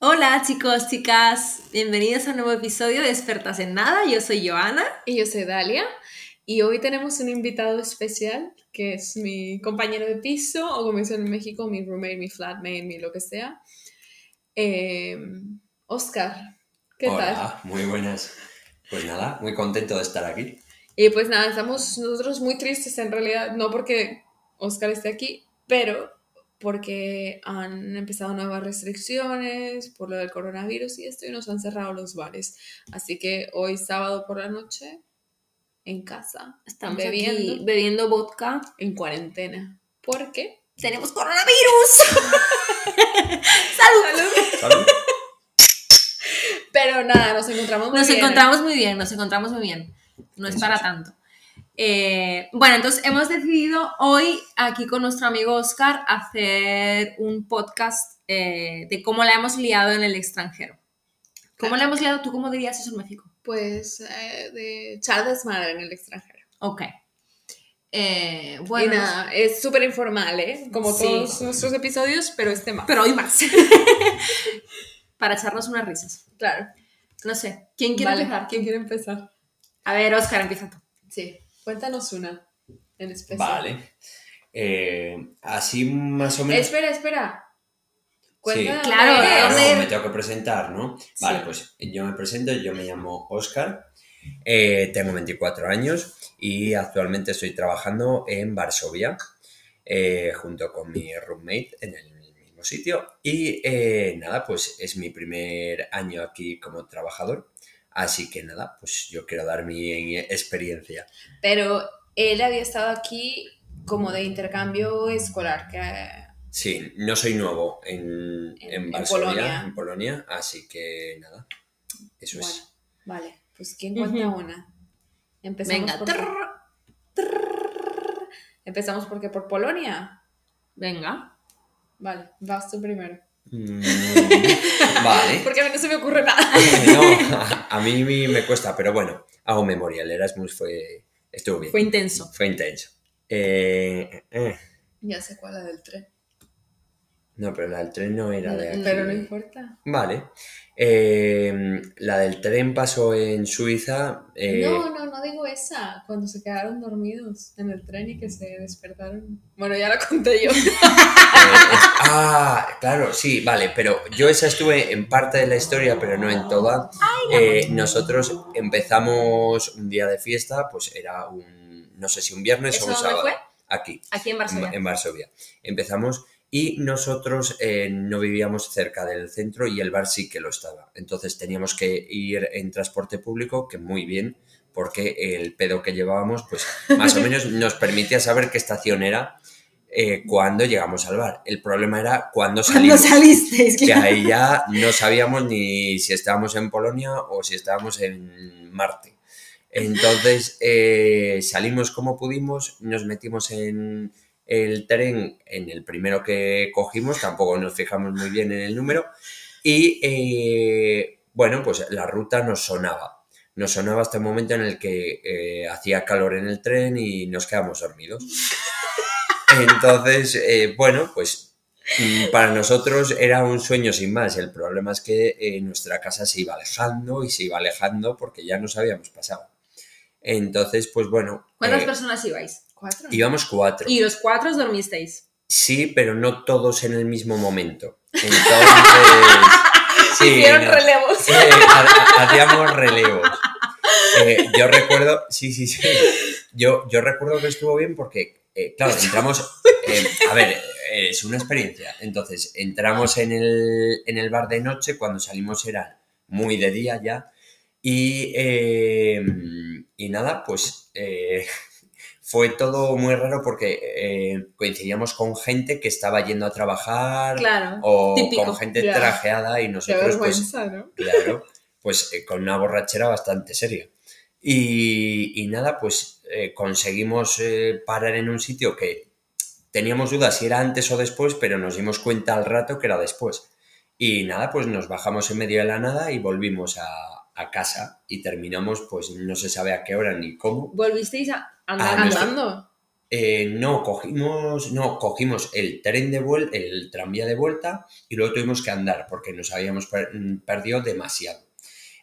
Hola chicos, chicas, bienvenidos a un nuevo episodio de Expertas en Nada. Yo soy Joana. Y yo soy Dalia. Y hoy tenemos un invitado especial que es mi compañero de piso, o como dicen en México, mi roommate, mi flatmate, mi lo que sea. Eh, Oscar, ¿qué Hola, tal? muy buenas. Pues nada, muy contento de estar aquí. Y pues nada, estamos nosotros muy tristes en realidad, no porque Oscar esté aquí, pero porque han empezado nuevas restricciones por lo del coronavirus y esto y nos han cerrado los bares. Así que hoy sábado por la noche, en casa, Estamos bebiendo, aquí bebiendo vodka. en cuarentena. ¿Por qué? ¡Tenemos coronavirus! ¡Salud! ¿Salud? Pero nada, nos encontramos muy Nos bien. ¿eh? encontramos muy bien, nos encontramos muy bien. No es para tanto. Eh, bueno, entonces hemos decidido hoy aquí con nuestro amigo Oscar hacer un podcast eh, de cómo la hemos liado en el extranjero. ¿Cómo la hemos liado? ¿Tú cómo dirías eso en México? Pues eh, de echar desmadre en el extranjero. Ok. Eh, y bueno, nada, es súper informal, ¿eh? Como Sí. todos nuestros episodios, pero este más. pero hoy más. para echarnos unas risas. claro. No sé, ¿quién quiere Vale, empezar? ¿Quién quiere empezar? A ver, Oscar, empieza tú. Sí, cuéntanos una en especial. Vale. Eh, así más o menos. Espera, espera. Cuenta Sí. Claro, dónde ¿de Claro, eres. dónde- me tengo que presentar, ¿no? Sí. Vale, pues yo me presento, yo me llamo Oscar, eh, tengo 24 años y actualmente estoy trabajando en Varsovia eh, junto con mi roommate en el mismo sitio y eh, nada, pues es mi primer año aquí como trabajador, así que nada, pues yo quiero dar mi experiencia. Pero él había estado aquí como de intercambio escolar, que Sí, no soy nuevo en, En- en en Varsovia, Polonia. en Polonia, así que nada, eso bueno, es. vale, pues ¿quién cuenta una? Empezamos Venga, por trrr, Empezamos porque por Polonia. venga. Vale, vas tú primero. Mm, vale. Porque a mí no se me ocurre nada. No, a, a mí me cuesta, pero bueno, hago memoria. El Erasmus fue, estuvo bien, Fue fue, intenso. intenso. Eh, eh, Ya sé cuál, la del tren. no, pero la del tren no era de aquí. Pero no importa. Vale. Eh, la del tren pasó en Suiza. eh, No, no, no digo esa. Cuando se quedaron dormidos en el tren y que se despertaron. Bueno, ya la conté yo. Eh, ah, claro, sí, vale, pero yo esa estuve en parte de la historia, pero no en toda. Eh, nosotros empezamos un día de fiesta, pues era un, no sé si un viernes ¿Eso o un sábado. fue? Aquí, Aquí en, Varsovia. en Varsovia. Empezamos y nosotros eh, no vivíamos cerca del centro y el bar sí que lo estaba. Entonces teníamos que ir en transporte público, que muy bien, porque el pedo que llevábamos, pues más o menos nos permitía saber qué estación era eh, cuando llegamos al bar. El problema era cuando ¿Cuándo salimos. salisteis? Que Claro. ahí ya no sabíamos ni si estábamos en Polonia o si estábamos en Marte. Entonces eh, salimos como pudimos, nos metimos en el tren, en el primero que cogimos, tampoco nos fijamos muy bien en el número, y eh, bueno, pues la ruta nos sonaba. Nos sonaba hasta el momento en el que eh, hacía calor en el tren y nos quedamos dormidos. Entonces, eh, bueno, pues mm, para nosotros era un sueño sin más. El problema es que nuestra casa se iba alejando y se iba alejando porque ya nos habíamos pasado. Entonces, pues bueno, ¿Cuántas personas ibais? ¿Cuatro? íbamos cuatro. Y los cuatro os dormisteis. Sí, pero no todos en el mismo momento. Entonces, sí, Hicieron no. relevos. Eh, ha- hacíamos relevos. Eh, yo recuerdo, sí, sí, sí. Yo, yo recuerdo que estuvo bien porque, eh, claro, entramos. eh, a ver, eh, es una experiencia. Entonces, entramos en el, en el bar de noche, cuando salimos era muy de día ya. Y, eh, y nada, pues eh, fue todo muy raro porque eh, coincidíamos con gente que estaba yendo a trabajar Claro. o típico, con gente trajeada y nosotros pues ¿no? Claro, pues eh, con una borrachera bastante seria. Y, y nada, pues eh, conseguimos eh, parar en un sitio que teníamos dudas si era antes o después, pero nos dimos cuenta al rato que era después. Y nada, pues nos bajamos en medio de la nada y volvimos a, a casa y terminamos, pues no se sabe a qué hora ni cómo. ¿Volvisteis a andar Ah, nuestro- Andando. Eh, no, cogimos, no, cogimos el tren de vuelta, el tranvía de vuelta y luego tuvimos que andar porque nos habíamos per- mm, perdido demasiado.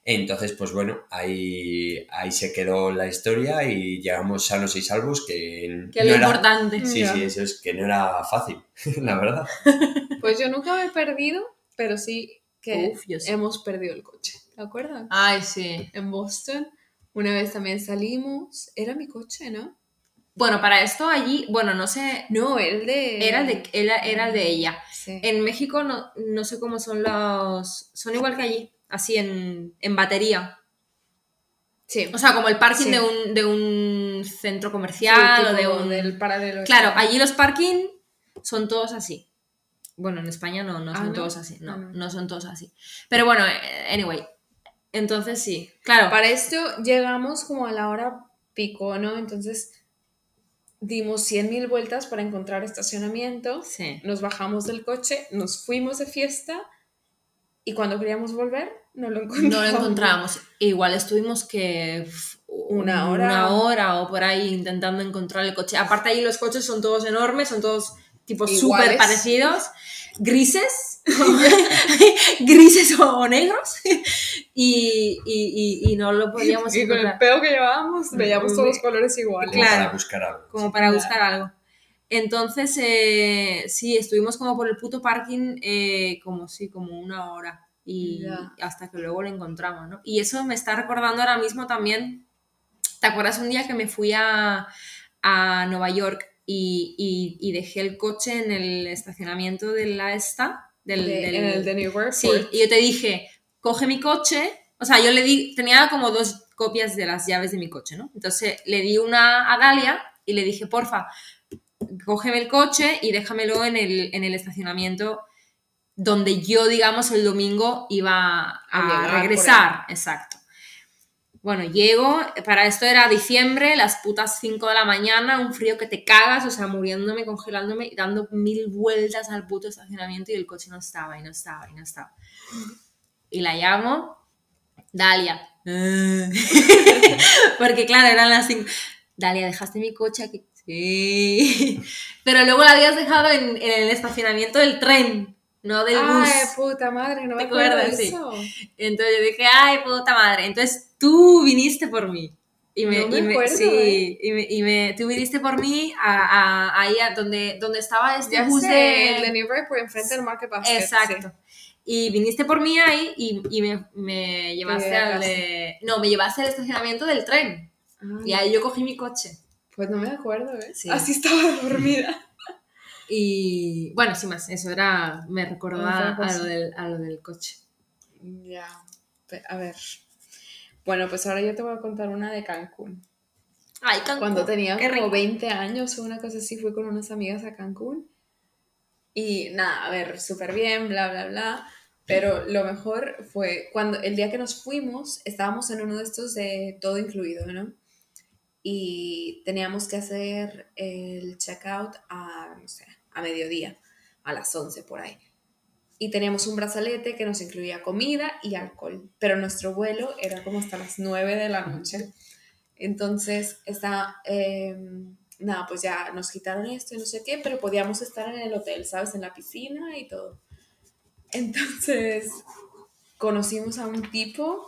Entonces, pues bueno, ahí, ahí se quedó la historia y llegamos sanos y salvos que, Que no lo era- importante. Sí, Ya. sí, eso es que no era fácil, la verdad. Pues yo nunca me he perdido, pero sí que Uf, hemos perdido el coche. ¿Te acuerdas? Ay, sí. En Boston, una vez también salimos. Era mi coche, ¿no? Bueno, para esto allí, bueno, no sé, No, el de. era el de, era, era el de ella. Sí. En México no, no sé cómo son los... Son igual que allí, así en, en batería. Sí. O sea, como el parking Sí. de, un, de un centro Sí, comercial o de un... del paralelo. Claro, allí los parking son todos así. Bueno, en España no, no Ah, son ¿no? todos así. No, Ah, no. no son todos así. Pero bueno, eh, anyway. Entonces sí, claro. Para esto llegamos como a la hora pico, ¿no? Entonces dimos 100.000 vueltas para encontrar estacionamiento. Sí. Nos bajamos del coche, nos fuimos de fiesta y cuando queríamos volver no lo encontramos. No lo encontrábamos. Igual estuvimos que Una hora. una hora o por ahí intentando encontrar el coche. Aparte allí los coches son todos enormes, son todos tipo súper parecidos, grises, grises o negros y, y- y- y no lo podíamos Y con el pedo que llevábamos, veíamos todos los colores iguales. Como Claro. para buscar algo. como para Claro. buscar algo. Entonces, eh, sí, estuvimos como por el puto parking eh, como sí, como una hora y hasta que luego lo encontramos, ¿no? Y eso me está recordando ahora mismo también, ¿te acuerdas un día que me fui a, a Nueva York y, y- y dejé el coche en el estacionamiento de la esta? Del, De- del- en el de New York. Sí, y yo te dije, coge mi coche. O sea, yo le di, tenía como dos copias de las llaves de mi coche, ¿no? Entonces le di una a Dalia y le dije, porfa, cógeme el coche y déjamelo en el, en el estacionamiento donde yo, digamos, el domingo iba a, regresar. Exacto. Bueno, llego, para esto era diciembre, las putas 5 de la mañana, un frío que te cagas, o sea, muriéndome, congelándome, dando mil vueltas al puto estacionamiento y el coche no estaba, y no estaba, y no estaba. Y la llamo, Dalia. Porque claro, eran las 5. Dalia, ¿dejaste mi coche aquí? Sí. Pero luego la habías dejado en, en el estacionamiento del tren, no del bus. Ay, puta madre, no me ¿Te acuerdo de? Sí. eso. Entonces yo dije, ay, puta madre. Entonces tú viniste por mí. Y me, No me y me- acuerdo, sí, ¿eh? y, me, y me- tú viniste por mí a, a- ahí a donde, donde estaba este Ya bus sé, de... el de New York por enfrente del Market Basket. Exacto. Y viniste por mí ahí y, y me, me llevaste Te al... de- No, me llevaste al estacionamiento del tren. sí. Y ahí yo cogí mi coche. Pues no me acuerdo, ¿eh? Sí. Así estaba dormida. Y bueno, sin más, eso era... Me recordó Otra a, lo del, a lo del coche. Ya. A ver. Bueno, pues ahora yo te voy a contar una de Cancún. Ay, Cancún, Cuando tenía qué como rico. 20 años o una cosa así, fui con unas amigas a Cancún. Y nada, a ver, súper bien, bla, bla, bla. Pero lo mejor fue cuando el día que nos fuimos, estábamos en uno de estos de todo incluido, ¿no? Y teníamos que hacer el checkout a, no sé, a mediodía, a las 11 por ahí. Y teníamos un brazalete que nos incluía comida y alcohol, pero nuestro vuelo era como hasta las 9 de la noche. Entonces, está, eh, nada, pues ya nos quitaron esto y no sé qué, pero podíamos estar en el hotel, ¿sabes? En la piscina y todo. Entonces, conocimos a un tipo,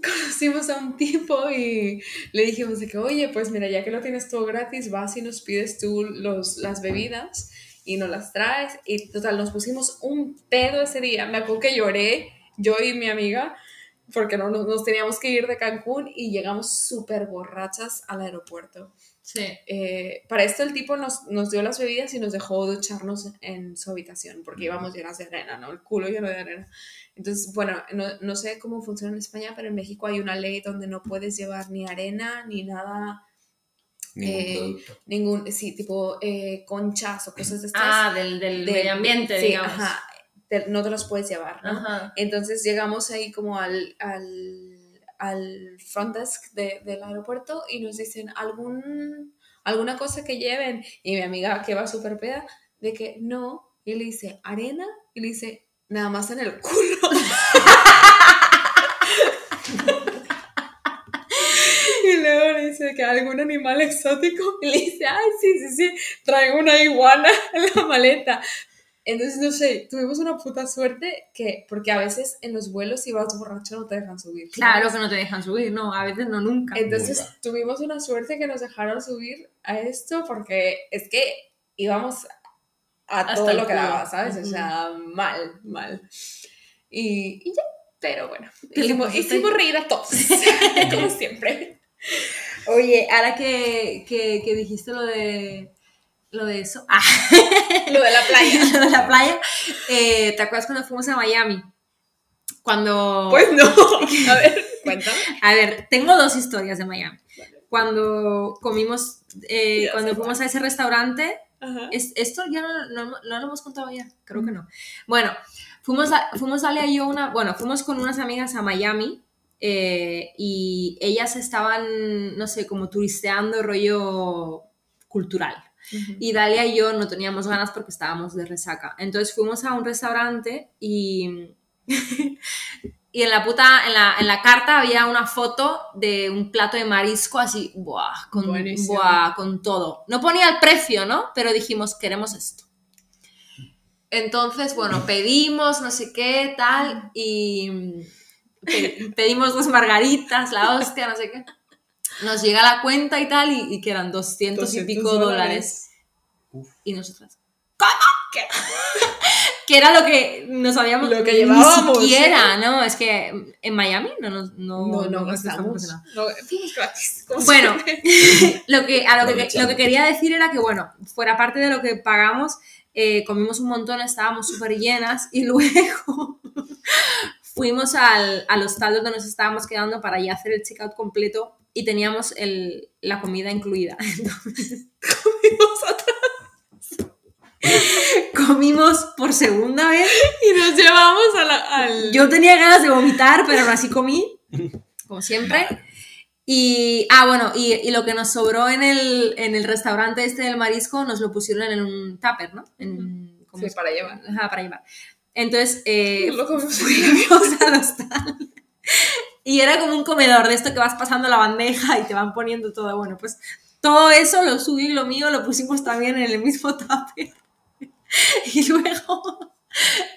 conocimos a un tipo y le dijimos de que, oye, pues mira, ya que lo tienes todo gratis, vas y nos pides tú los, las bebidas y nos las traes. Y total, nos pusimos un pedo ese día. Me acuerdo que lloré, yo y mi amiga, porque no, nos, nos teníamos que ir de Cancún y llegamos súper borrachas al aeropuerto. Sí. Eh, para esto el tipo nos, nos dio las bebidas y nos dejó ducharnos en su habitación, porque íbamos llenas de arena, ¿no? El culo lleno de arena. Entonces, bueno, no, no sé cómo funciona en España, pero en México hay una ley donde no puedes llevar ni arena ni nada, Ningún Eh, producto. ningún, sí, tipo eh, conchas o cosas de estas. Ah, del, del de- medio ambiente, sí, digamos. Ajá, te- no te los puedes llevar, ¿no? Ajá. Entonces llegamos ahí como al, al, al front desk de- del aeropuerto y nos dicen algún, alguna cosa que lleven. Y mi amiga que va súper peda, de que no. Y le dice, arena. Y le dice, nada más en el culo. y luego le dice que algún animal exótico y le dice, ay, sí, sí, sí, traigo una iguana en la maleta. Entonces, no sé, tuvimos una puta suerte que, porque a veces en los vuelos si vas borracho no te dejan subir. ¿sabes? Claro que no te dejan subir, no, a veces no, nunca. Entonces Nunca. tuvimos una suerte que nos dejaron subir a esto porque es que íbamos a Hasta todo lo que daba, ¿sabes? O Ujú. sea, mal, mal. Y, y ya, pero bueno, hicimos, hicimos reír a todos, como siempre. Oye, ahora que, que, que dijiste lo de, lo de eso, ah, Lo de la playa. lo de la playa, eh, ¿te acuerdas cuando fuimos a Miami? Cuando... Pues no, a ver, cuéntame. A ver, tengo dos historias de Miami. Cuando comimos, eh, Ya cuando fuimos a ese restaurante, es- esto ya no, no- no lo hemos contado ya, creo que no. Bueno, fuimos, a, fuimos Ale y yo una, bueno, fuimos con unas amigas a Miami eh, y ellas estaban, no sé, como turisteando rollo cultural. Y Dalia y yo no teníamos ganas porque estábamos de resaca. Entonces fuimos a un restaurante y, y en la puta, en la, en la carta había una foto de un plato de marisco así, buah, con, buah, con todo. No ponía el precio, ¿no? Pero dijimos, queremos esto. Entonces, bueno, pedimos, no sé qué, tal, y pe- pedimos dos margaritas, la hostia, no sé qué. Nos llega la cuenta y tal, y, y que eran 200, y 200 pico dólares. Uf. Y nosotras, ¿cómo? ¿Qué? que era lo que nos habíamos... Lo que llevábamos, Ni siquiera, ¿no? Es que en Miami no nos... No, No, no, gastamos. nada. No, fuimos gratis. Bueno, lo que, a lo que, lo que quería decir era que, bueno, fuera parte de lo que pagamos, eh, comimos un montón, estábamos súper llenas y luego fuimos al, al hostal donde nos estábamos quedando para ya hacer el checkout completo y teníamos el, la comida incluida. Entonces, Fuimos atrás comimos por segunda vez. y nos llevamos a la- al... Yo tenía ganas de vomitar, pero aún así comí, como siempre. Y, ah, bueno, y, y lo que nos sobró en el, en el restaurante este del marisco nos lo pusieron en un tupper, ¿no? En, ¿cómo Sí, para llevar. Ajá, para llevar. Entonces, eh, Lo comimos. fuimos al hostal. Y era como un comedor de esto que vas pasando la bandeja y te van poniendo todo. Bueno, pues todo eso, lo suyo y lo mío, lo pusimos también en el mismo tupper. Y luego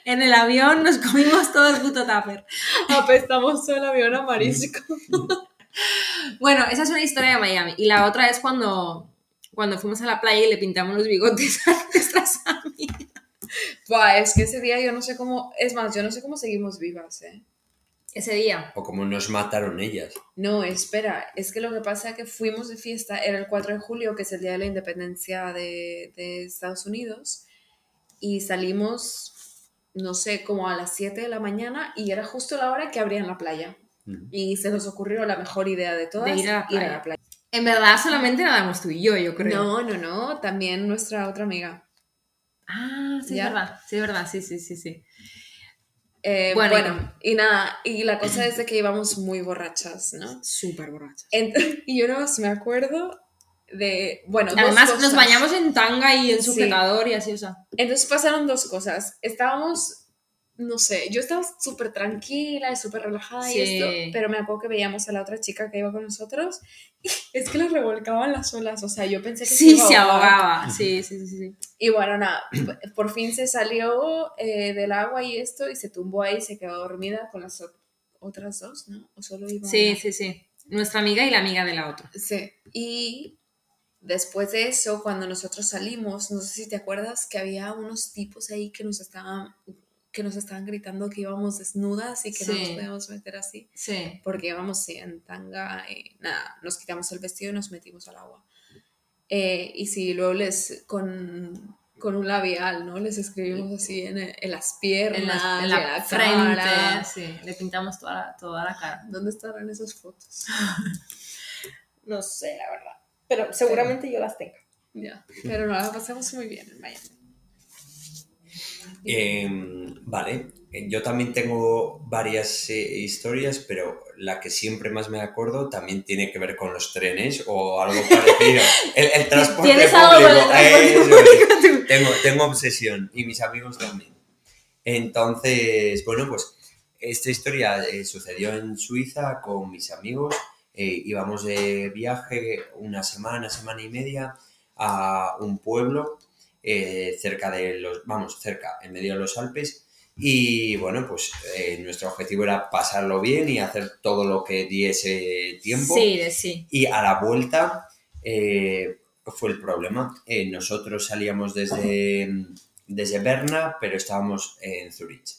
en el avión nos comimos todo el puto tupper. Apestamos todo el avión a marisco. Bueno, esa es una historia de Miami. Y la otra es cuando, cuando fuimos a la playa y le pintamos los bigotes a nuestras amigas. Buah, es que ese día yo no sé cómo... Es más, yo no sé cómo seguimos vivas, ¿eh? Ese día. O como nos mataron ellas. No, espera, es que lo que pasa es que fuimos de fiesta, era el 4 de julio, que es el día de la independencia de, de Estados Unidos, y salimos, no sé, como a las 7 de la mañana, y era justo la hora que abrían la playa. Y se nos ocurrió la mejor idea de todas, De ir a la playa. playa. En verdad, solamente nadamos tú y yo, yo creo. No, no, no, también nuestra otra amiga. Ah, sí, ¿Ya? es verdad. Sí, es verdad. Sí, sí, sí, sí. Eh, Bueno, bueno, y nada, y la cosa es de que íbamos muy borrachas, ¿no? Súper borracha. Ent- y yo nada más me acuerdo de, bueno, dos Además, nos bañamos en tanga y en Sí. sujetador y así, o sea. Entonces pasaron dos cosas. Estábamos, no sé, yo estaba súper tranquila y súper relajada Sí. y esto, pero me acuerdo que veíamos a la otra chica que iba con nosotros y es que la revolcaban las olas, o sea, yo pensé que Sí, iba a se ahogaba. Sí, sí, sí, sí. Y bueno, nada, por fin se salió eh, del agua y esto y se tumbó ahí, se quedó dormida con las o- otras dos, ¿no? O solo iba Sí, una? sí, sí. Nuestra amiga y la amiga de la otra. Sí. Y después de eso, cuando nosotros salimos, no sé si te acuerdas que había unos tipos ahí que nos estaban que nos estaban gritando que íbamos desnudas y que no nos Sí. podíamos meter así, Sí. porque íbamos sí, en tanga y nada, nos quitamos el vestido y nos metimos al agua. Eh, y sí, luego les, con, con un labial, ¿no? Les escribimos así en, en las piernas, En la, en la la frente. cara. Sí. Le pintamos toda la, toda la cara. ¿Dónde estarán esas fotos? No sé, la verdad. Pero seguramente yo las tengo. Ya, pero no, la pasamos muy bien en Miami. Eh, vale, Eh, yo también tengo varias eh, historias, pero la que siempre más me acuerdo también tiene que ver con los trenes o algo parecido. El, el transporte ¿Tienes algo con el público, transporte público? Tengo, tengo obsesión y mis amigos también. Entonces, bueno, pues esta historia eh, sucedió en Suiza con mis amigos íbamos de viaje una semana, semana y media a un pueblo eh, cerca de los, vamos, cerca, en medio de los Alpes. Y bueno, pues eh, nuestro objetivo era pasarlo bien y hacer todo lo que diese tiempo. Sí, sí. Y a la vuelta eh, fue el problema. Eh, nosotros salíamos desde, desde Berna, pero estábamos en Zurich.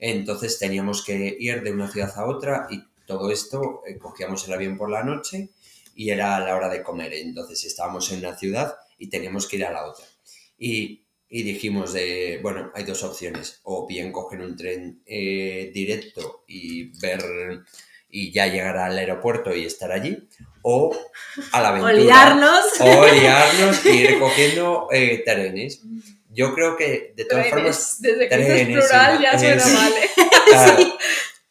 Entonces teníamos que ir de una ciudad a otra y todo esto cogíamos el avión por la noche y era la hora de comer. Entonces estábamos en una ciudad y teníamos que ir a la otra. Y, y dijimos de, bueno, hay dos opciones. O bien coger un tren eh, directo y ver y ya llegar al aeropuerto y estar allí, o a la aventura. O liarnos y ir cogiendo eh, trenes. Yo creo que, de todas formas, Trenes. Desde que dices trenes, plural ya suena mal. ¿eh?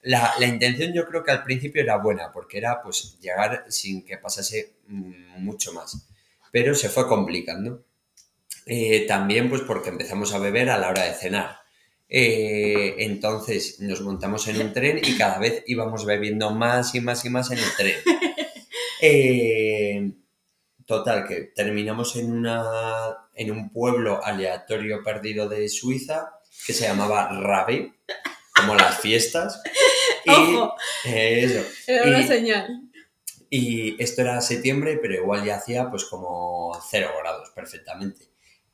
La, la intención yo creo que al principio era buena, porque era pues llegar sin que pasase mm, mucho más. Pero se fue complicando. Eh, también pues porque empezamos a beber a la hora de cenar. Eh, entonces nos montamos en un tren y cada vez íbamos bebiendo más y más y más en el tren. Eh, total, que terminamos en, una, en un pueblo aleatorio perdido de Suiza que se llamaba Rabe, como las fiestas. Y, Ojo. eso. Era una Y- señal. y esto era septiembre, pero igual ya hacía pues como cero grados perfectamente.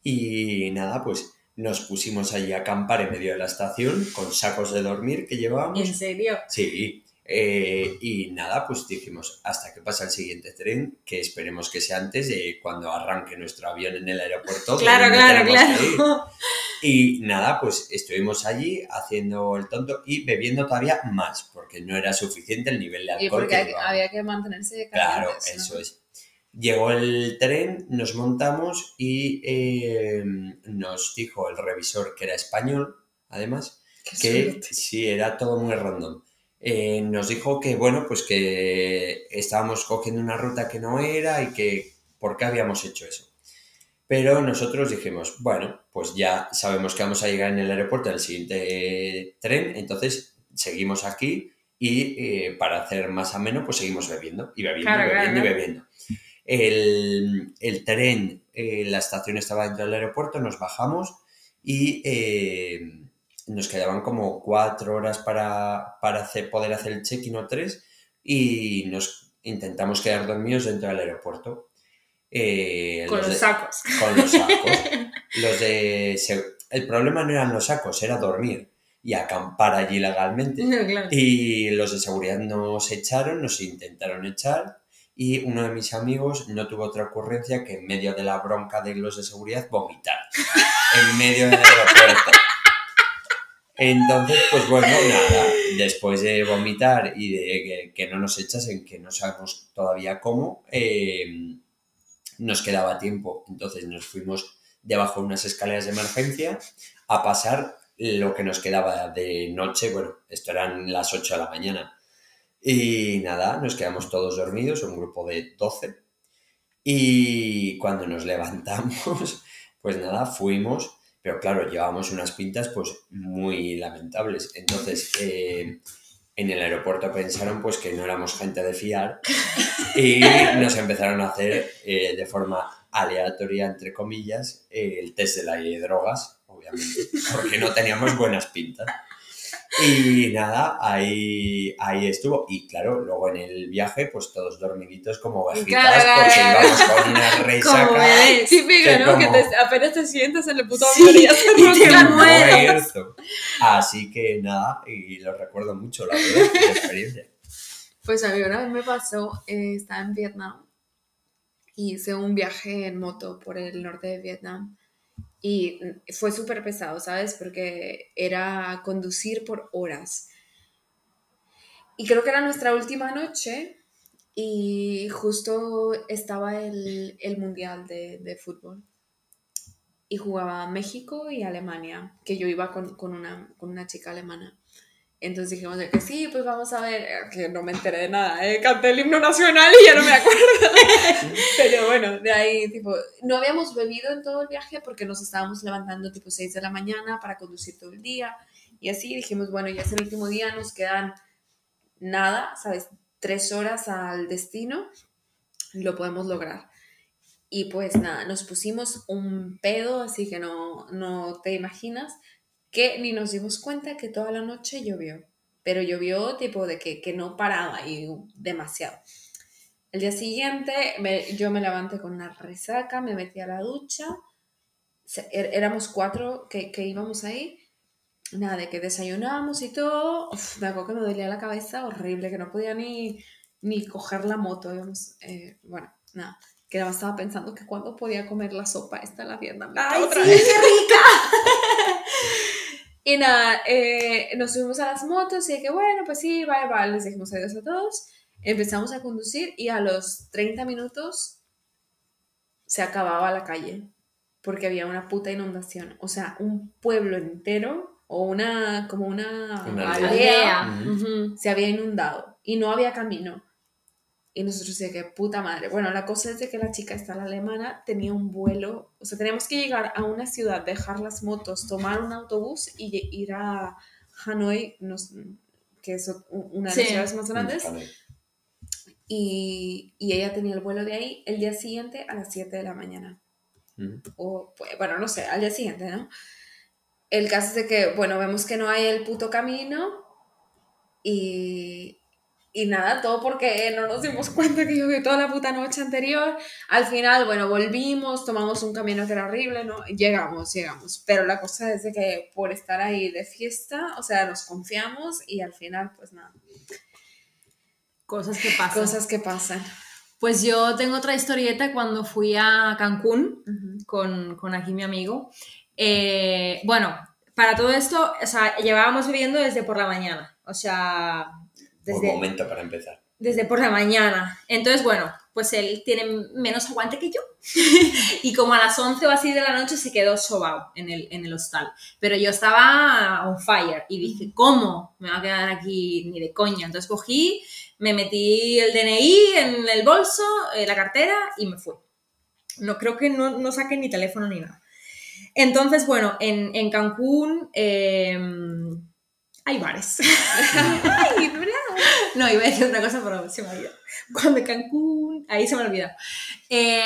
Y nada, pues nos pusimos allí a acampar en medio de la estación con sacos de dormir que llevábamos. ¿En serio? Sí, eh, y nada, pues dijimos hasta que pasa el siguiente tren, que esperemos que sea antes de cuando arranque nuestro avión en el aeropuerto. Claro, claro, claro. Y nada, pues estuvimos allí haciendo el tonto y bebiendo todavía más, porque no era suficiente el nivel de Y alcohol porque que había que mantenerse Claro, calientes. ¿no? eso es. Llegó el tren, nos montamos y eh, nos dijo el revisor, que era español, además, Qué que suerte. sí, era todo muy random. Eh, nos dijo que, bueno, pues que estábamos cogiendo una ruta que no era y que por qué habíamos hecho eso. Pero nosotros dijimos, bueno, pues ya sabemos que vamos a llegar en el aeropuerto del siguiente eh, tren, entonces seguimos aquí y eh, para hacer más ameno, pues seguimos bebiendo y bebiendo Claro, bebiendo y bebiendo. El, el tren, eh, la estación estaba dentro del aeropuerto, nos bajamos y eh, nos quedaban como cuatro horas para, para hacer- poder hacer el check-in o tres y nos intentamos quedar dormidos dentro del aeropuerto. Eh, Con los los de- sacos. con los sacos. Los de se- el problema no eran los sacos, era dormir y acampar allí legalmente. No, claro. Y los de seguridad nos echaron, nos intentaron echar y uno de mis amigos no tuvo otra ocurrencia que en medio de la bronca de los de seguridad vomitar en medio del aeropuerto. Entonces, pues bueno, nada, después de vomitar y de que, no nos echasen, que no sabemos todavía cómo, eh, nos quedaba tiempo. Entonces nos fuimos debajo de unas escaleras de emergencia a pasar lo que nos quedaba de noche. Bueno, esto eran las 8 de la mañana. Y nada, nos quedamos todos dormidos, un grupo de 12. Y cuando nos levantamos, pues nada, fuimos, pero claro, llevábamos unas pintas pues muy lamentables. Entonces, eh, en el aeropuerto pensaron pues que no éramos gente de fiar y nos empezaron a hacer eh, de forma aleatoria, entre comillas, eh, el test de las drogas, obviamente, porque no teníamos buenas pintas. Y nada, ahí, ahí estuvo. Y claro, luego en el viaje, pues todos dormiditos como Claro, claro, porque claro. íbamos con una resaca. Típico, que ¿no? Que te- apenas te sientas en el puto Sí, y te mueres. Así que nada, y lo recuerdo mucho, la verdad, la experiencia. Pues a mí una vez me pasó, eh, estaba en Vietnam y hice un viaje en moto por el norte de Vietnam y fue súper pesado, ¿sabes? Porque era conducir por horas. Y creo que era nuestra última noche y justo estaba el, el Mundial de, de Fútbol. Y jugaba México y Alemania, que yo iba con, con una, con una chica alemana. Entonces dijimos de que sí, pues vamos a ver, eh, que no me enteré de nada, ¿eh? canté el himno nacional y ya no me acuerdo. Pero bueno, de ahí, tipo, no habíamos bebido en todo el viaje porque nos estábamos levantando tipo 6 de la mañana para conducir todo el día. Y así dijimos, bueno, ya es el último día, nos quedan nada, ¿sabes? tres horas al destino, lo podemos lograr. Y pues nada, nos pusimos un pedo, así que no, no te imaginas, que ni nos dimos cuenta que toda la noche llovió. Pero llovió tipo de que, que no paraba y demasiado. El día siguiente me- yo me levanté con una resaca, me metí a la ducha. Er- éramos cuatro que, que íbamos ahí. Nada, de que desayunábamos y todo. Uf, me acuerdo que me dolía la cabeza horrible, que no podía ni, ni coger la moto. íbamos, eh, bueno, nada. Que además estaba pensando que cuándo podía comer la sopa esta en la vietnamita ¡Ay, otra sí, vez. qué rica! Y nada, eh, nos subimos a las motos y de que bueno, pues sí, bye bye, les dijimos adiós a todos. Empezamos a conducir y a los 30 minutos se acababa la calle porque había una puta inundación. O sea, un pueblo entero o una, como una, Una aldea, se había inundado y no había camino. Y nosotros de que puta madre. Bueno, la cosa es de que la chica esta, la alemana, tenía un vuelo. O sea, teníamos que llegar a una ciudad, dejar las motos, tomar un autobús y ir a Hanoi, nos- que es una de las Sí. ciudades más grandes. Vale. Y, y ella tenía el vuelo de ahí el día siguiente a las 7 de la mañana. Ujú. O, pues, bueno, no sé, al día siguiente, ¿no? El caso es de que, bueno, vemos que no hay el puto camino y, y nada, todo porque no nos dimos cuenta que llovió toda la puta noche anterior. Al final, bueno, volvimos, tomamos un camino que era horrible, ¿no? Llegamos, llegamos. Pero la cosa es de que por estar ahí de fiesta, o sea, nos confiamos y al final, pues nada, Cosas que pasan. cosas que pasan. Pues yo tengo otra historieta cuando fui a Cancún Ujú. con, con aquí mi amigo. Eh, bueno, para todo esto, o sea, llevábamos viviendo desde por la mañana. O sea, Buen desde, momento para empezar. desde por la mañana. Entonces, bueno, pues él tiene menos aguante que yo. y como a las 11 o así de la noche se quedó sobao en el, en el hostal. Pero yo estaba on fire y dije, ¿cómo me va a quedar aquí ni de coña? Entonces cogí, me metí el DNI en el bolso, eh, la cartera y me fui. No creo que no, no saqué ni teléfono ni nada. Entonces, bueno, en, en Cancún eh, hay bares. Ay. No, iba a decir otra cosa, pero se me olvidó. Cuando Cancún, ahí se me olvidó. Eh,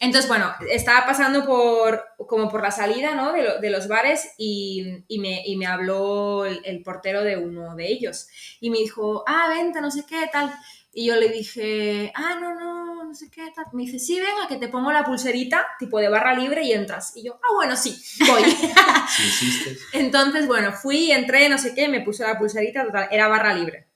entonces, bueno, estaba pasando por, como por la salida, ¿no? De, lo- de los bares y, y me, y me habló el, el portero de uno de ellos. Y me dijo, ah, venta, no sé qué, tal. Y yo le dije, ah, no, no, no sé qué, tal. Me dice, sí, venga, que te pongo la pulserita, tipo de barra libre y entras. Y yo, ah, bueno, sí, voy. Entonces, bueno, fui, entré, no sé qué, me puse la pulserita, total, era barra libre.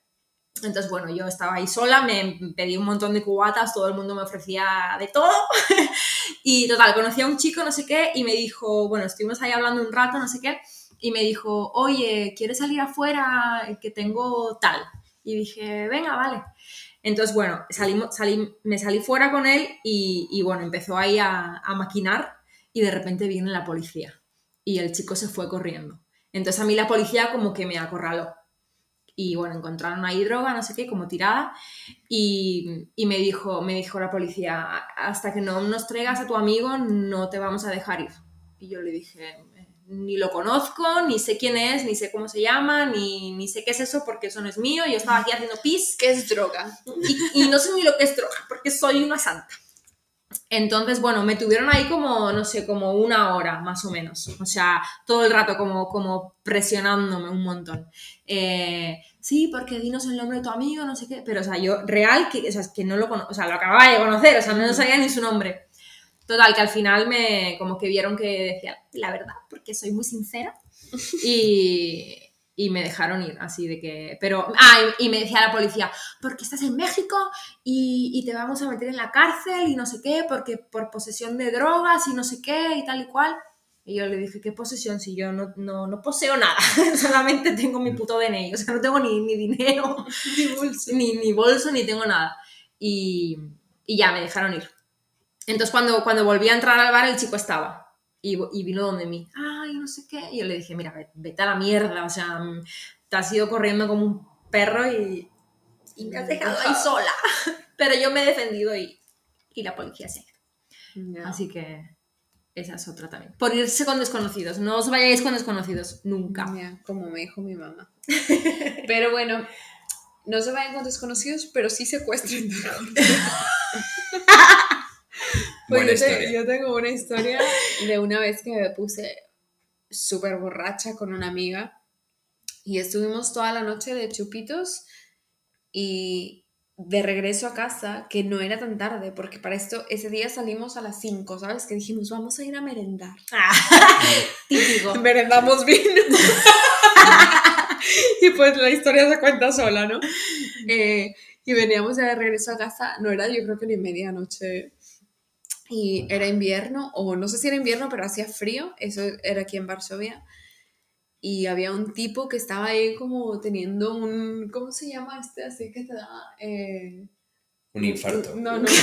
Entonces, bueno, yo estaba ahí sola, me pedí un montón de cubatas, todo el mundo me ofrecía de todo. y total, conocí a un chico, no sé qué, y me dijo, bueno, estuvimos ahí hablando un rato, no sé qué, y me dijo, oye, ¿quieres salir afuera? Que tengo tal. Y dije, venga, vale. Entonces, bueno, salimos, salí, me salí fuera con él y, y, bueno, empezó ahí a, maquinar y de repente viene la policía y el chico se fue corriendo. Entonces a mí la policía como que me acorraló. Y bueno, encontraron ahí droga, no sé qué, como tirada. Y, y me, dijo, me dijo la policía, hasta que no nos traigas a tu amigo no te vamos a dejar ir. Y yo le dije, ni lo conozco, ni sé quién es, ni sé cómo se llama, ni, ni sé qué es eso porque eso no es mío. Yo estaba aquí haciendo pis ¿Qué es droga? y, y no sé ni lo que es droga, porque soy una santa. Entonces, bueno, me tuvieron ahí como, no sé, como una hora más o menos. O sea, todo el rato como, como presionándome un montón. Eh, sí, porque dinos el nombre de tu amigo, no sé qué. Pero, o sea, yo real, que, o sea, es que no lo conozco, o sea, lo acababa de conocer, o sea, no sabía ni su nombre. Total, que al final me, como que vieron que decía la verdad, porque soy muy sincera. Y, y me dejaron ir, así de que... Pero, ah, y, y me decía la policía, porque estás en México y, y te vamos a meter en la cárcel y no sé qué, porque por posesión de drogas y no sé qué y tal y cual. Y yo le dije, ¿qué posesión? Si yo no, no, no poseo nada, solamente tengo mi puto DNI, o sea, no tengo ni, ni dinero, Ni bolso. ni, ni bolso, ni tengo nada. Y, y ya me dejaron ir. Entonces cuando, cuando volví a entrar al bar, el chico estaba. Y, y vino donde mí, ay, no sé qué. Y yo le dije, mira, ve- vete a la mierda, o sea, te has ido corriendo como un perro y, y me has dejado ahí sola. Pero yo me he defendido y, y la policía se. Ya. Así que esa es otra también. Por irse con desconocidos. No os vayáis con desconocidos, nunca. Como me dijo mi mamá. Pero bueno, no se vayan con desconocidos, pero sí secuestren. pues yo, te- yo tengo una historia de una vez que me puse súper borracha con una amiga y estuvimos toda la noche de chupitos y de regreso a casa, que no era tan tarde, porque para esto ese día salimos a las 5, ¿sabes? Que dijimos, vamos a ir a merendar. Típico. Merendamos vino. y pues la historia se cuenta sola, ¿no? Eh, y veníamos de regreso a casa, no era yo creo que ni medianoche. Y era invierno, o no sé si era invierno, pero hacía frío, eso era aquí en Varsovia. Y había un tipo que estaba ahí como teniendo un, ¿cómo se llama este? Así que te da... eh, Un infarto. No, no.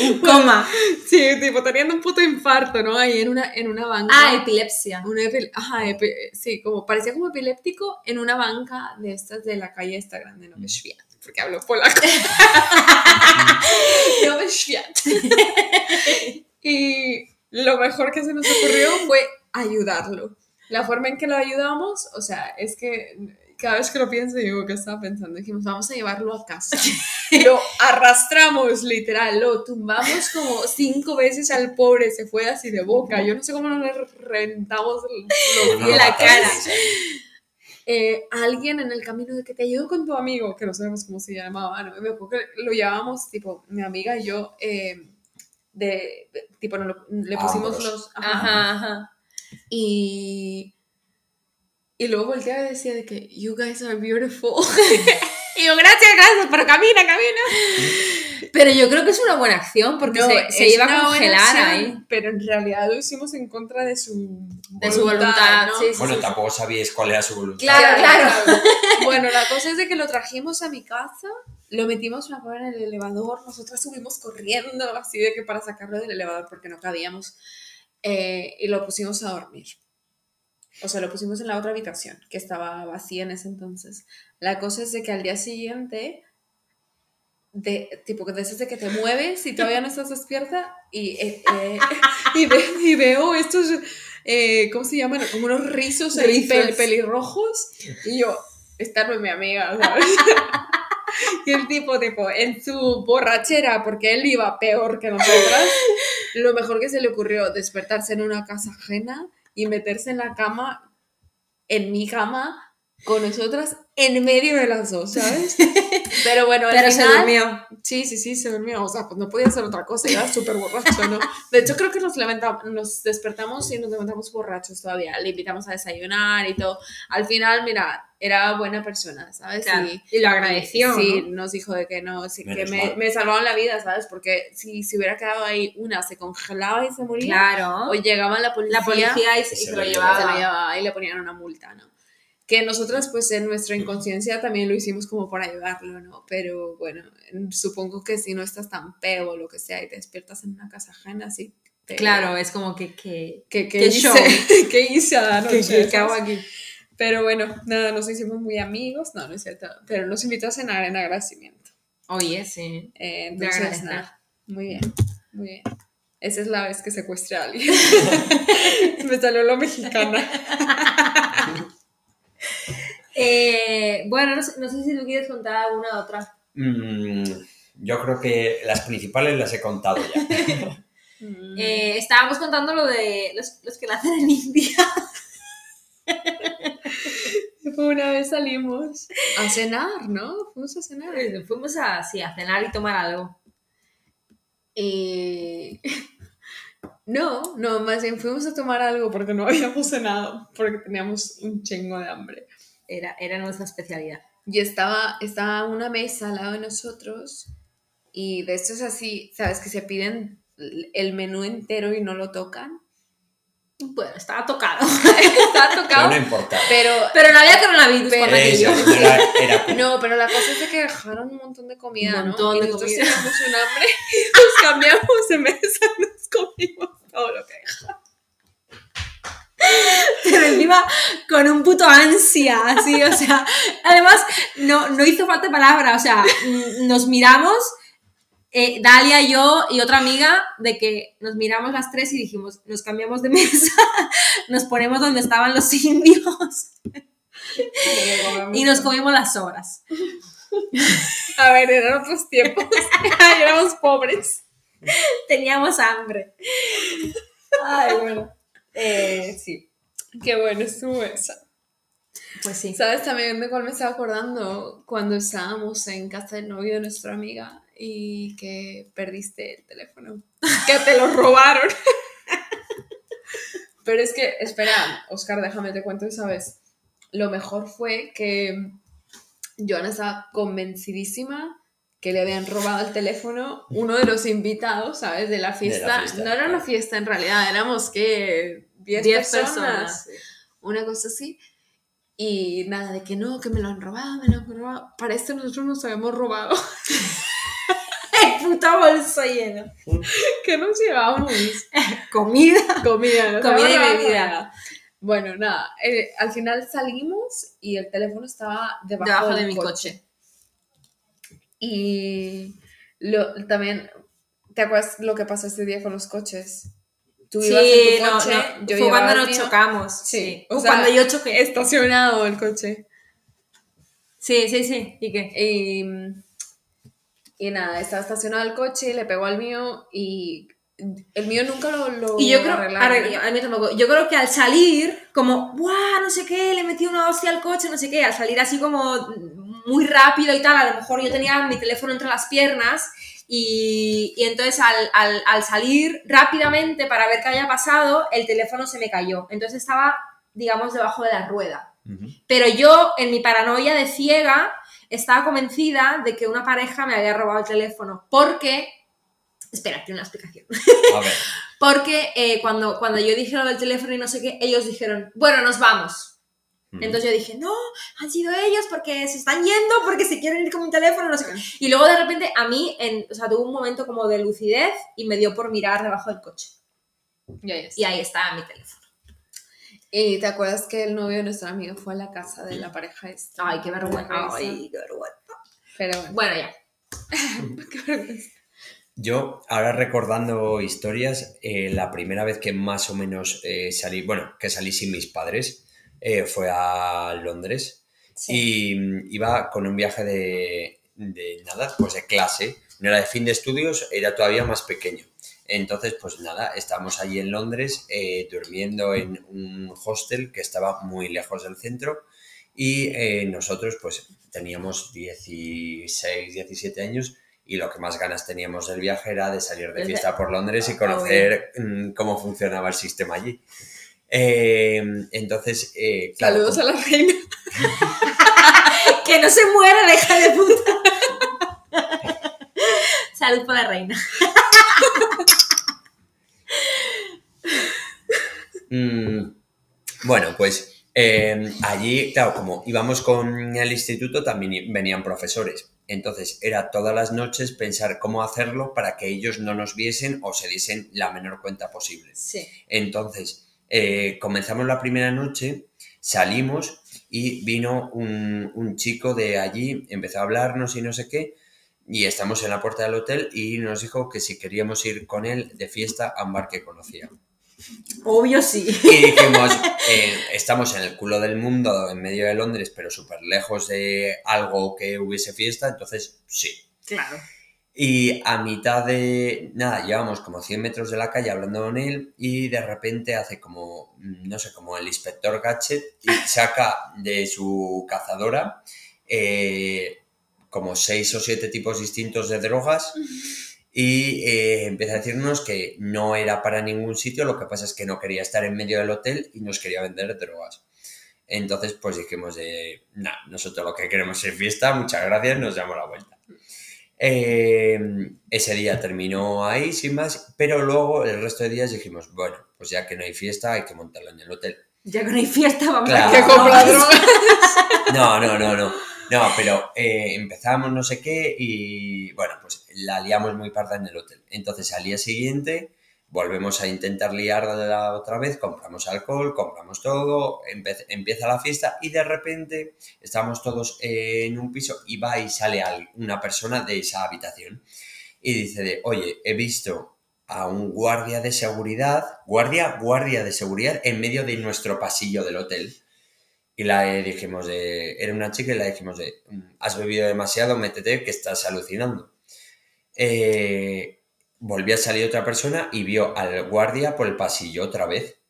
Un coma. sí, tipo teniendo un puto infarto, ¿no? Ahí en una, en una banca. Ah, epilepsia. Una epi- Ajá, epi- sí, como parecía como epiléptico en una banca de estas de la calle esta grande, no me Świat, porque hablo polaco. no me y lo mejor que se nos ocurrió fue ayudarlo. La forma en que lo ayudamos, o sea, es que cada vez que lo pienso digo que estaba pensando, dijimos, vamos a llevarlo a casa. lo arrastramos, literal, lo tumbamos como cinco veces al pobre, se fue así de boca. Yo no sé cómo no le reventamos los No pies, la cara. Eh, alguien en el camino de que te ayudo con tu amigo, que no sabemos cómo se llamaba, ¿no? Me acuerdo que lo llevábamos, tipo, mi amiga y yo, eh, de, de- tipo, no, lo- le pusimos Ambros. los... ajá. Ajá, ajá. Y, y luego volteaba y decía de que, you guys are beautiful. y yo, gracias, gracias, pero camina, camina. Pero yo creo que es una buena acción porque No, se, se iba a congelar ahí. Pero en realidad lo hicimos en contra de su De su voluntad, ¿no? sí, sí, Bueno, sí. tampoco sabíais cuál era su voluntad. Claro, claro. Bueno, la cosa es de que lo trajimos a mi casa, lo metimos una hora en el elevador, nosotras subimos corriendo, así de que para sacarlo del elevador porque no cabíamos, eh, y lo pusimos a dormir. O sea, lo pusimos en la otra habitación, que estaba vacía en ese entonces. La cosa es de que al día siguiente, de, tipo, de esas de que te mueves y todavía no estás despierta, y, eh, eh, y, ve- y veo estos, eh, ¿cómo se llaman? Como unos rizos ahí pel- pelirrojos, y yo, esta no es mi amiga, ¿sabes? y el tipo, tipo, en su borrachera, porque él iba peor que nosotras, lo mejor que se le ocurrió, despertarse en una casa ajena y meterse en la cama, en mi cama, con nosotras, en medio de las dos, ¿sabes? Pero bueno, al Pero se durmió. Sí, sí, sí, se durmió. O sea, pues no podía hacer otra cosa, iba súper borracho, ¿no? De hecho, creo que nos levantamos, nos despertamos y nos levantamos borrachos todavía. Le invitamos a desayunar y todo. Al final, mira, era buena persona, ¿sabes? Claro. Y, Y lo agradeció. Sí, ¿no? nos dijo de que no, sí, que me, me salvaron la vida, ¿sabes? Porque si se hubiera quedado ahí una, se congelaba y se moría. Claro. O llegaba la policía, la policía y, se, y se se lo llevaba. se lo llevaba. llevaba y le ponían una multa, ¿no? Que nosotras, pues en nuestra inconsciencia también lo hicimos como por ayudarlo, ¿no? Pero bueno, supongo que si no estás tan peo o lo que sea y te despiertas en una casa ajena, sí. te- Claro, es como que... que ¿Qué, qué qué hice? show. ¿Qué hice que hago aquí. Pero bueno, nada, nos hicimos muy amigos, no, no es cierto. Pero nos invitó a cenar en agradecimiento. Oye, sí. Eh, entonces, nada, muy bien, muy bien. Esa es la vez que secuestré a alguien. Me salió lo mexicana. Eh, bueno, no sé, no sé si tú quieres contar alguna otra. Mm, yo creo que las principales las he contado ya. Eh, estábamos contando lo de los, los que nacen en India. Fue una vez salimos a cenar, ¿no? Fuimos a cenar. Fuimos a, sí, a cenar y tomar algo. Eh, No, no, más bien fuimos a tomar algo porque no habíamos cenado, porque teníamos un chingo de hambre. Era, era nuestra especialidad. Y estaba, estaba una mesa al lado de nosotros y de estos así, ¿sabes? Que se piden el menú entero y no lo tocan. Bueno, estaba tocado. Estaba Pero tocado, no importa. pero... Pero no había coronavirus Pero- por aquello. No era, era. No, pero la cosa es de que dejaron un montón de comida, Un ¿no? montón y de nosotros comida. teníamos un hambre, nos cambiamos de mesa, nos comimos todo lo que dejaron. Pero encima con un puto ansia, así, o sea, además no, no hizo falta palabra, o sea, nos miramos, eh, Dalia, yo y otra amiga, de que nos miramos las tres y dijimos, nos cambiamos de mesa, nos ponemos donde estaban los indios y nos comimos las horas. A ver, eran otros tiempos. Éramos pobres. Teníamos hambre. Ay, bueno. Eh, sí. Qué bueno estuvo esa. Pues sí. ¿Sabes también de cuál me estaba acordando? Cuando estábamos en casa del novio de nuestra amiga y que perdiste el teléfono. Que te lo robaron. Pero es que, espera, Oscar, déjame te cuento esa vez. Lo mejor fue que Joana estaba convencidísima que le habían robado el teléfono uno de los invitados, ¿sabes? De la fiesta. fiesta, no era una fiesta en realidad, éramos que 10 Diez personas, personas. una cosa así. Y nada, de que no, que me lo han robado, me lo han robado. Para esto nosotros nos habíamos robado. El puto bolso lleno. que nos llevábamos? Comida. Comida, nos Comida y bebida. Bueno, nada, eh, al final salimos y el teléfono estaba debajo, Debajo de mi coche. Y lo, también, ¿te acuerdas lo que pasó este día con los coches? Tú ibas Sí, en tu no, coche, no, yo fue cuando nos mío. chocamos. Sí, Sí, o o sea, cuando yo choqué. Estacionado el coche. Sí, sí, sí. ¿Y qué? Y, y nada, estaba estacionado el coche, le pegó al mío y el mío nunca lo, lo Y yo creo, arreglaron. arregl- a mí tampoco. Yo creo que al salir, como, ¡buah! No sé qué, le metí una hostia al coche, no sé qué. Al salir así como muy rápido y tal, a lo mejor yo tenía mi teléfono entre las piernas y, y entonces al, al- al salir rápidamente para ver qué había pasado, el teléfono se me cayó. Entonces estaba, digamos, debajo de la rueda. Pero yo, en mi paranoia de ciega, estaba convencida de que una pareja me había robado el teléfono. Porque. Espera, tiene una explicación. A ver, Porque eh, cuando, cuando yo dije lo del teléfono y no sé qué, ellos dijeron, bueno, nos vamos. Entonces yo dije, no, han sido ellos porque se están yendo, porque se quieren ir con mi teléfono, no sé qué. Y luego de repente a mí, en, o sea, tuve un momento como de lucidez y me dio por mirar debajo del coche. Ya está. Y ahí estaba mi teléfono. Y te acuerdas que el novio de nuestra amiga fue a la casa de la pareja esta. Ay, qué vergüenza. Ay, qué vergüenza. Pero bueno, Bueno, ya. qué vergüenza. Yo, ahora recordando historias, eh, la primera vez que más o menos eh, salí, bueno, que salí sin mis padres, eh, fue a Londres y mm, iba con un viaje de, de nada, pues de clase, no era de fin de estudios, era todavía más pequeño. Entonces, pues nada, estábamos allí en Londres eh, durmiendo en un hostel que estaba muy lejos del centro y eh, nosotros pues teníamos 16, 17 años y lo que más ganas teníamos del viaje era de salir de fiesta por Londres y conocer mm, cómo funcionaba el sistema allí. Eh, entonces, eh, claro, Saludos a la reina. Que no se muera la hija de puta. Salud por la reina. Mm, bueno, pues eh, allí, claro, como íbamos con el instituto, también venían profesores. Entonces era todas las noches pensar cómo hacerlo para que ellos no nos viesen o se diesen la menor cuenta posible. Sí. Entonces, eh, comenzamos la primera noche, salimos y vino un, un chico de allí, empezó a hablarnos y no sé qué, y estamos en la puerta del hotel y nos dijo que si queríamos ir con él de fiesta a un bar que conocía. Obvio sí. Y dijimos, eh, estamos en el culo del mundo, en medio de Londres, pero súper lejos de algo que hubiese fiesta, entonces sí. Claro. Y a mitad de, nada, llevamos como 100 metros de la calle hablando con él y de repente hace como, mm, no sé, como el inspector Gadget y saca de su cazadora eh, como seis o siete tipos distintos de drogas y eh, empieza a decirnos que no era para ningún sitio, lo que pasa es que no quería estar en medio del hotel y nos quería vender drogas. Entonces, pues dijimos de, nah, nosotros lo que queremos es fiesta, muchas gracias, nos damos la vuelta. Eh, ese día terminó ahí, sin más, pero luego el resto de días dijimos, bueno, pues ya que no hay fiesta, hay que montarla en el hotel. Ya que no hay fiesta, vamos Claro. a Que compra drogas. No, no, no, no. No, pero eh, empezamos no sé qué y bueno, pues la liamos muy parda en el hotel. Entonces al día siguiente volvemos a intentar liarla otra vez, compramos alcohol, compramos todo, empieza la fiesta y de repente estamos todos eh, en un piso y va y sale al- una persona de esa habitación y dice de, oye, he visto a un guardia de seguridad, guardia, guardia de seguridad en medio de nuestro pasillo del hotel. Y la dijimos de, era una chica y la dijimos de, "Mm, has bebido demasiado, métete que estás alucinando. Eh, volvió a salir otra persona y vio al guardia por el pasillo otra vez.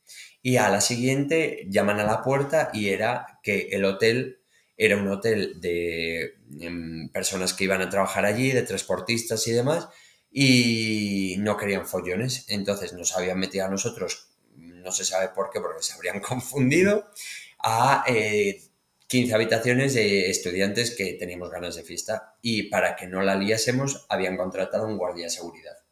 Y a la siguiente llaman a la puerta y era que el hotel era un hotel de em, personas que iban a trabajar allí, de transportistas y demás, y no querían follones. Entonces nos habían metido a nosotros, no se sabe por qué, porque se habrían confundido, a eh, 15 habitaciones de estudiantes que teníamos ganas de fiesta. Y para que no la liásemos, habían contratado un guardia de seguridad.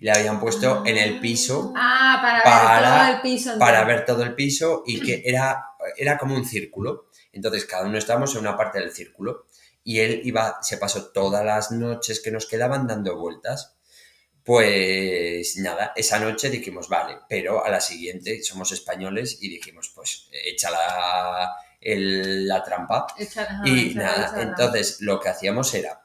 Y le habían puesto en el piso Ah, para, Para- ver todo el piso. para ver todo el piso y que era, era como un círculo. Entonces cada uno estábamos en una parte del círculo y él iba, se pasó todas las noches que nos quedaban dando vueltas. Pues nada, esa noche dijimos, vale, pero a la siguiente somos españoles y dijimos, pues echa la, el- la trampa. Ajá, Y nada, entonces lo que hacíamos era,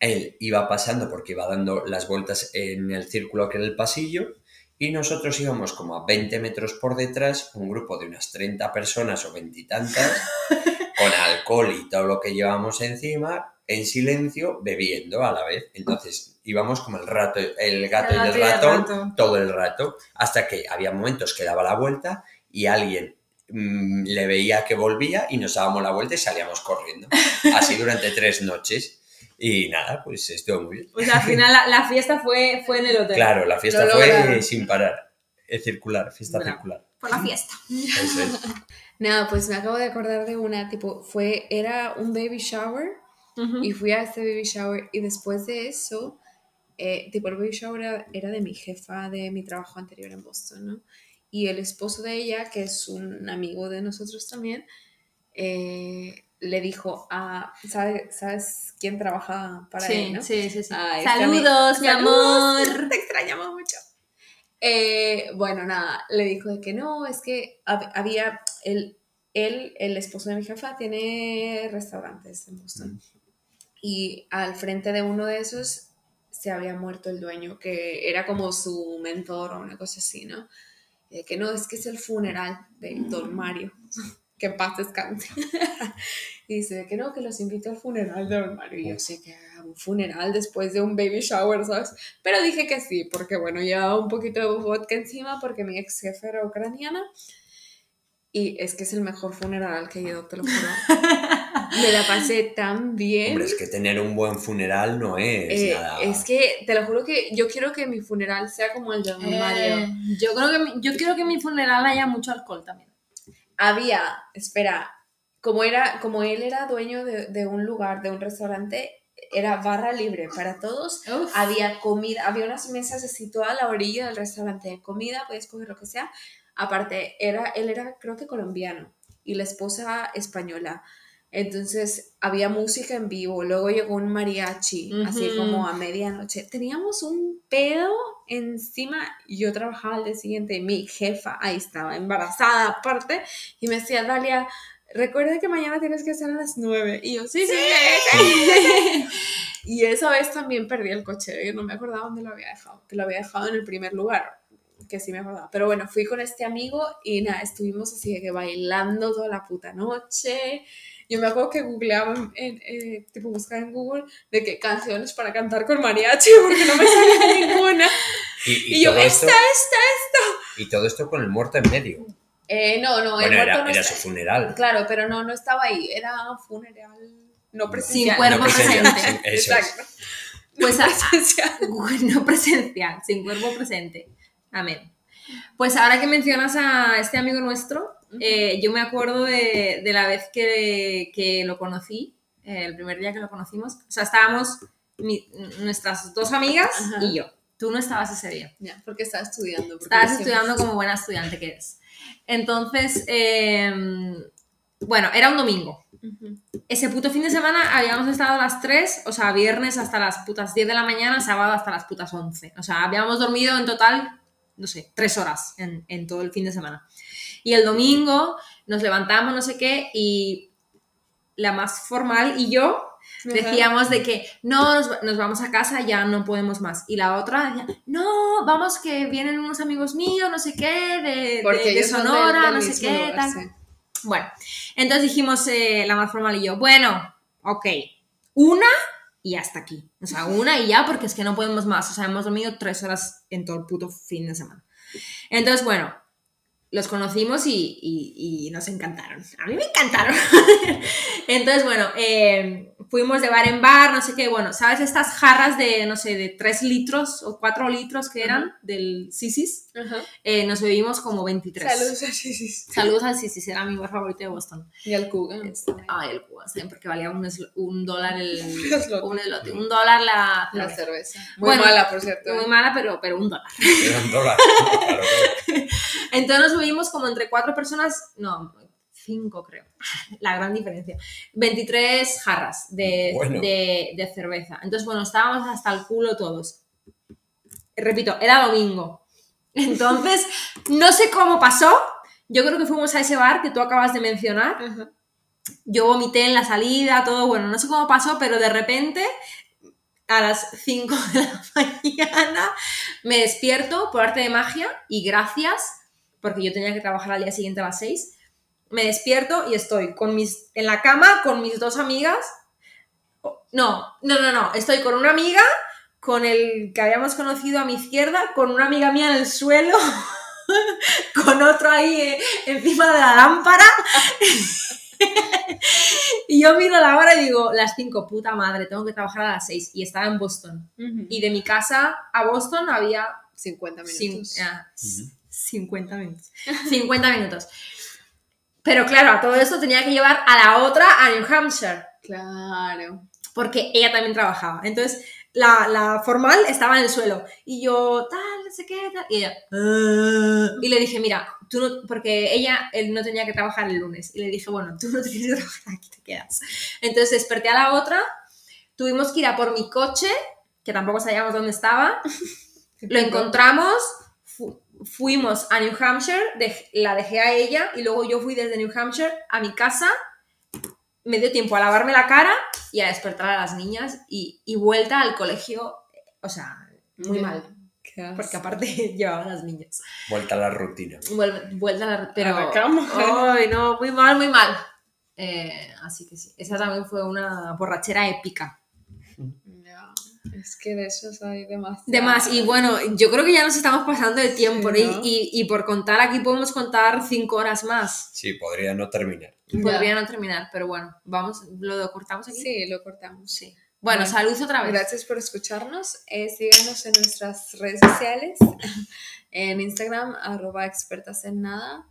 él iba pasando porque iba dando las vueltas en el círculo que era el pasillo y nosotros íbamos como a 20 metros por detrás, un grupo de unas 30 personas o veintitantas, con alcohol y todo lo que llevábamos encima, en silencio, bebiendo a la vez. Entonces íbamos como el rato, el gato El y el ratón, ratón. todo el rato, hasta que había momentos que daba la vuelta y alguien mm, le veía que volvía y nos dábamos la vuelta y salíamos corriendo. Así durante tres noches. Y nada, pues estuvo muy bien. Pues al final la, la fiesta fue, fue en el hotel. Claro, la fiesta Lo fue lograron. sin parar. Es circular, fiesta Bravo. circular. Por la fiesta. Eso es. Nada, pues me acabo de acordar de una, tipo, fue, era un baby shower Ujú. y fui a este baby shower y después de eso, eh, tipo, el baby shower era, era de mi jefa de mi trabajo anterior en Boston, ¿no? Y el esposo de ella, que es un amigo de nosotros también, eh, le dijo a, ¿sabes, ¿sabes quién trabaja para sí, él, no? sí, sí, sí. Ah, este Saludos, mi Saludos, amor. Te extrañamos mucho. Eh, bueno, nada, le dijo de que no, es que hab- había, él, él, el esposo de mi jefa, tiene restaurantes en Boston. Y al frente de uno de esos se había muerto el dueño, que era como su mentor o una cosa así, ¿no? Y de que no, es que es el funeral de Don Mario. Que en paz descanse. y dice que no, que los invito al funeral de Mario. Y yo sé que un funeral después de un baby shower, ¿sabes? Pero dije que sí, porque bueno, llevaba un poquito de vodka encima porque mi ex jefe era ucraniana. Y es que es el mejor funeral que he ido, te lo juro. Me la pasé tan bien. Hombre, es que tener un buen funeral no es Eh, nada. es que te lo juro que yo quiero que mi funeral sea como el de Don Mario. Eh, yo creo que mi- yo quiero que mi funeral haya mucho alcohol también. Había, espera, como, era, como él era dueño de, de un lugar, de un restaurante, era barra libre para todos. Uf. Había comida, había unas mesas así toda a la orilla del restaurante de comida, podías coger lo que sea. Aparte, era, él era creo que colombiano y la esposa española. Entonces había música en vivo, luego llegó un mariachi, así como a medianoche. Teníamos un pedo encima y yo trabajaba al día siguiente, mi jefa ahí estaba embarazada aparte y me decía, Dalia, recuerda que mañana tienes que estar a las 9. Y yo, sí, sí, sí. y esa vez también perdí el coche, yo no me acordaba dónde lo había dejado, que lo había dejado en el primer lugar, que sí me acordaba. Pero bueno, fui con este amigo y nada, estuvimos así de que bailando toda la puta noche. Yo me acuerdo que googleaba, en, en, eh, tipo buscaba en Google de que canciones para cantar con mariachi, porque no me salía ninguna. Y, Y yo, todo esta, esto, esta, y todo esto con el muerto en medio. Eh, no, no, el bueno, muerto era, no era está- su funeral. Claro, pero no, no estaba ahí, era un funeral no Sin presencial. cuerpo presencial, presente. sí, eso es. Exacto. Pues No a- presencial. no presencial, sin cuerpo presente. Amén. Pues ahora que mencionas a este amigo nuestro, eh, yo me acuerdo de, de la vez que, que lo conocí, eh, el primer día que lo conocimos. O sea, estábamos mi- nuestras dos amigas Ajá. y yo. Tú no estabas ese día. Ya, porque estaba estudiando. porque Estabas estudiando como buena estudiante que eres. Entonces, eh, bueno, era un domingo. Ujú. Ese puto fin de semana habíamos estado a las 3, o sea, viernes hasta las putas 10 de la mañana, sábado hasta las putas 11. O sea, habíamos dormido en total, no sé, 3 horas en, en todo el fin de semana. Y el domingo nos levantamos, no sé qué, y la más formal y yo decíamos de que no, nos, nos vamos a casa, ya no podemos más. Y la otra decía, no, vamos que vienen unos amigos míos, no sé qué, de, del- Sonora, del no sé qué, lugar, tal. sí. Bueno, entonces dijimos eh, la más formal y yo, bueno, ok, una y hasta aquí. O sea, una y ya, porque es que no podemos más. O sea, hemos dormido tres horas en todo el puto fin de semana. Entonces, bueno, los conocimos y, y- y nos encantaron. A mí me encantaron. Entonces, bueno, eh, fuimos de bar en bar, no sé qué. Bueno, ¿sabes estas jarras de, no sé, de 3 litros o 4 litros que eran del Sisis? Ajá. Eh, nos bebimos como 23. Saludos a Sisis. Saludos al Sisis, era mi bar favorito de Boston. Y al Cuga. Ay, el Cuba. Porque valía un, un dólar el... Eslote. un, eslote, un dólar la... La cerveza. Muy Bueno, mala, por cierto. Muy mala, pero, pero un dólar. Dólares. Claro, claro. Entonces nos subimos como entre cuatro personas, no, cinco creo, la gran diferencia. 23 jarras de, Bueno. de, de cerveza. Entonces, bueno, estábamos hasta el culo todos. Repito, era domingo. Entonces, no sé cómo pasó. Yo creo que fuimos a ese bar que tú acabas de mencionar. Yo vomité en la salida, todo bueno, no sé cómo pasó, pero de repente a las 5 de la mañana me despierto por arte de magia y gracias, porque yo tenía que trabajar al día siguiente a las 6, me despierto y estoy con mis, en la cama con mis dos amigas. No, no, no, no, estoy con una amiga, con el que habíamos conocido a mi izquierda, con una amiga mía en el suelo, con otro ahí eh, encima de la lámpara. y yo miro la hora y digo, las 5, puta madre, tengo que trabajar a las 6. Y estaba en Boston. Ujú. Y de mi casa a Boston había 50 cin- minutos. ah, Ujú. 50 minutos. 50 minutos. Pero claro, a todo esto tenía que llevar a la otra a New Hampshire, Claro. porque ella también trabajaba. Entonces, la, la formal estaba en el suelo. Y yo, tal, no sé qué, tal. Y ella, "Ah". y le dije, mira, tú no, porque ella él no tenía que trabajar el lunes. Y le dije, bueno, tú no tienes que trabajar, aquí te quedas. Entonces desperté a la otra, tuvimos que ir a por mi coche, que tampoco sabíamos dónde estaba. Lo encontramos, fuimos a New Hampshire, dej- la dejé a ella y luego yo fui desde New Hampshire a mi casa. Me dio tiempo a lavarme la cara y a despertar a las niñas y, y vuelta al colegio, o sea, muy mal, porque aparte llevaba a las niñas. Vuelta a la rutina. Vuelve- vuelta a la... Pero... A la cama. Ay, no, muy mal, muy mal. Eh, así que sí, esa también fue una borrachera épica. Es que de esos hay demasiado. De más, y bueno, yo creo que ya nos estamos pasando de tiempo, Sí, ¿no? y, y por contar aquí podemos contar cinco horas más. Sí, podría no terminar. Podría no terminar, pero bueno, vamos, lo cortamos aquí. Sí, lo cortamos. Sí. Bueno, Bueno, salud otra vez. Gracias por escucharnos. Eh, síganos en nuestras redes sociales. En Instagram, arroba expertas en nada.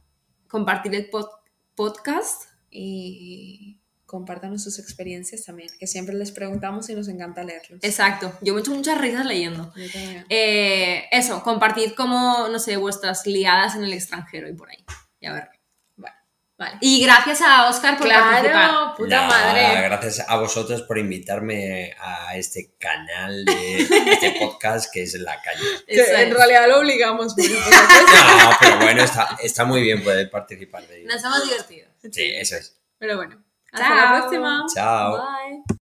Compartir el pod- podcast. Y compártanos sus experiencias también, que siempre les preguntamos y nos encanta leerlos. Exacto, yo me he hecho muchas risas leyendo. Yo también. Eh, eso, compartid como, no sé, vuestras liadas en el extranjero y por ahí. Y a ver. Vale. Y gracias a Oscar por participar. Claro, puta Nada, madre. Gracias a vosotros por invitarme a este canal, de este podcast que es La. Que Eso en realidad lo obligamos. No, pero bueno, está, está muy bien poder participar de ello. Nos hemos divertido. Sí, eso es. Pero bueno. Ciao. Alla prossima. Ciao. Bye.